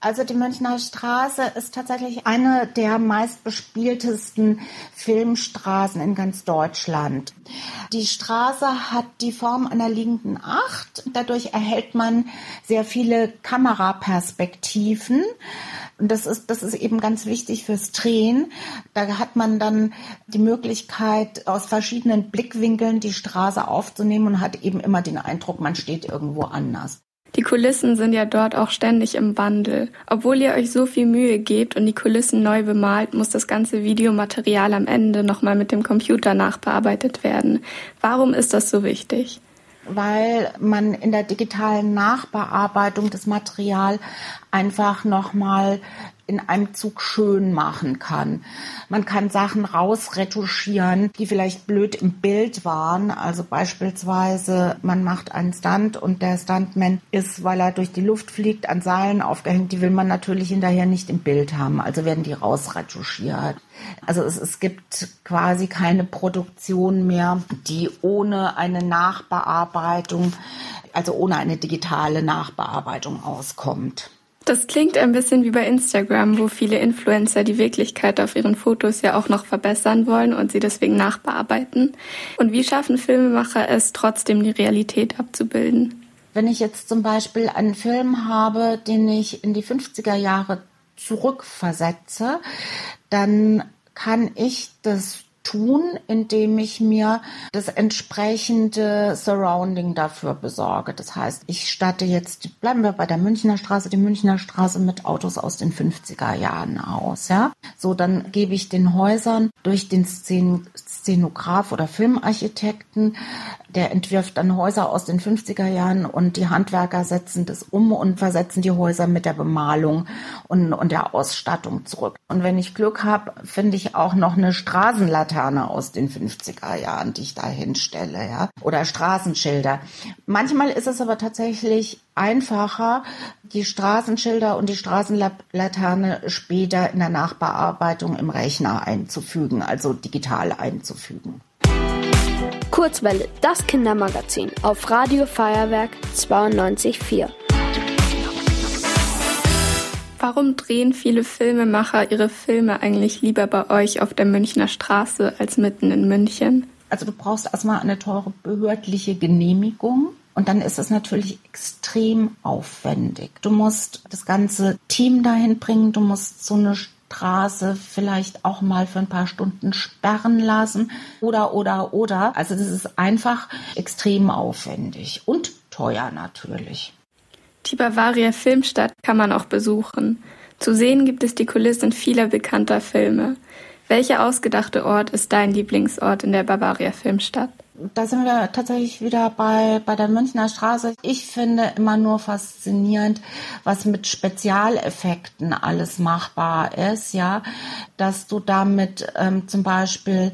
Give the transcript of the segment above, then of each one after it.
Also die Münchner Straße ist tatsächlich eine der meistbespieltesten Filmstraßen in ganz Deutschland. Die Straße hat die Form einer liegenden Acht. Dadurch erhält man sehr viele Kameraperspektiven. Und das ist, das ist eben ganz wichtig fürs Drehen. Da hat man dann die Möglichkeit, aus verschiedenen Blickwinkeln die Straße aufzunehmen und hat eben immer den Eindruck, man steht irgendwo anders. Die Kulissen sind ja dort auch ständig im Wandel. Obwohl ihr euch so viel Mühe gebt und die Kulissen neu bemalt, muss das ganze Videomaterial am Ende nochmal mit dem Computer nachbearbeitet werden. Warum ist das so wichtig? weil man in der digitalen Nachbearbeitung das Material einfach nochmal in einem Zug schön machen kann. Man kann Sachen rausretuschieren, die vielleicht blöd im Bild waren. Also beispielsweise, man macht einen Stunt und der Stuntman ist, weil er durch die Luft fliegt, an Seilen aufgehängt. Die will man natürlich hinterher nicht im Bild haben. Also werden die rausretuschiert. Also es, es gibt quasi keine Produktion mehr, die ohne eine Nachbearbeitung, also ohne eine digitale Nachbearbeitung auskommt. Das klingt ein bisschen wie bei Instagram, wo viele Influencer die Wirklichkeit auf ihren Fotos ja auch noch verbessern wollen und sie deswegen nachbearbeiten. Und wie schaffen Filmemacher es, trotzdem die Realität abzubilden? Wenn ich jetzt zum Beispiel einen Film habe, den ich in die 50er Jahre zurückversetze, dann kann ich das tun, indem ich mir das entsprechende Surrounding dafür besorge. Das heißt, ich statte jetzt, bleiben wir bei der Münchner Straße, die Münchner Straße mit Autos aus den 50er Jahren aus, ja. So, dann gebe ich den Häusern durch den Szenograf oder Filmarchitekten, der entwirft dann Häuser aus den 50er Jahren und die Handwerker setzen das um und versetzen die Häuser mit der Bemalung und, und der Ausstattung zurück. Und wenn ich Glück habe, finde ich auch noch eine Straßenlaterne aus den 50er Jahren, die ich da hinstelle, ja, oder Straßenschilder. Manchmal ist es aber tatsächlich einfacher, die Straßenschilder und die Straßenlaterne später in der Nachbearbeitung im Rechner einzufügen, also digital einzufügen. Kurzwelle, das Kindermagazin auf Radio Feuerwerk 92.4. Warum drehen viele Filmemacher ihre Filme eigentlich lieber bei euch auf der Münchner Straße als mitten in München? Also du brauchst erstmal eine teure behördliche Genehmigung. Und dann ist es natürlich extrem aufwendig. Du musst das ganze Team dahin bringen, du musst so eine Straße vielleicht auch mal für ein paar Stunden sperren lassen oder, oder, oder. Also das ist einfach extrem aufwendig und teuer natürlich. Die Bavaria Filmstadt kann man auch besuchen. Zu sehen gibt es die Kulissen vieler bekannter Filme. Welcher ausgedachte Ort ist dein Lieblingsort in der Bavaria Filmstadt? Da sind wir tatsächlich wieder bei, bei der Münchner Straße. Ich finde immer nur faszinierend, was mit Spezialeffekten alles machbar ist, ja, dass du damit ähm, zum Beispiel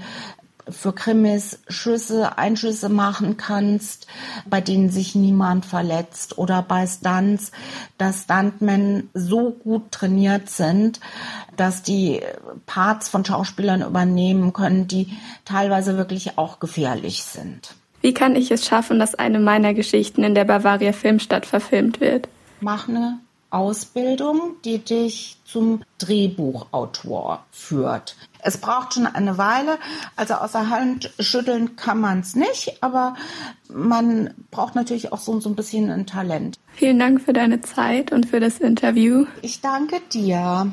für Krimis Schüsse, Einschüsse machen kannst, bei denen sich niemand verletzt oder bei Stunts, dass Stuntmen so gut trainiert sind, dass die Parts von Schauspielern übernehmen können, die teilweise wirklich auch gefährlich sind. Wie kann ich es schaffen, dass eine meiner Geschichten in der Bavaria Filmstadt verfilmt wird? Mach eine Ausbildung, die dich zum Drehbuchautor führt. Es braucht schon eine Weile, also außer Hand schütteln kann man es nicht, aber man braucht natürlich auch so, so ein bisschen ein Talent. Vielen Dank für deine Zeit und für das Interview. Ich danke dir.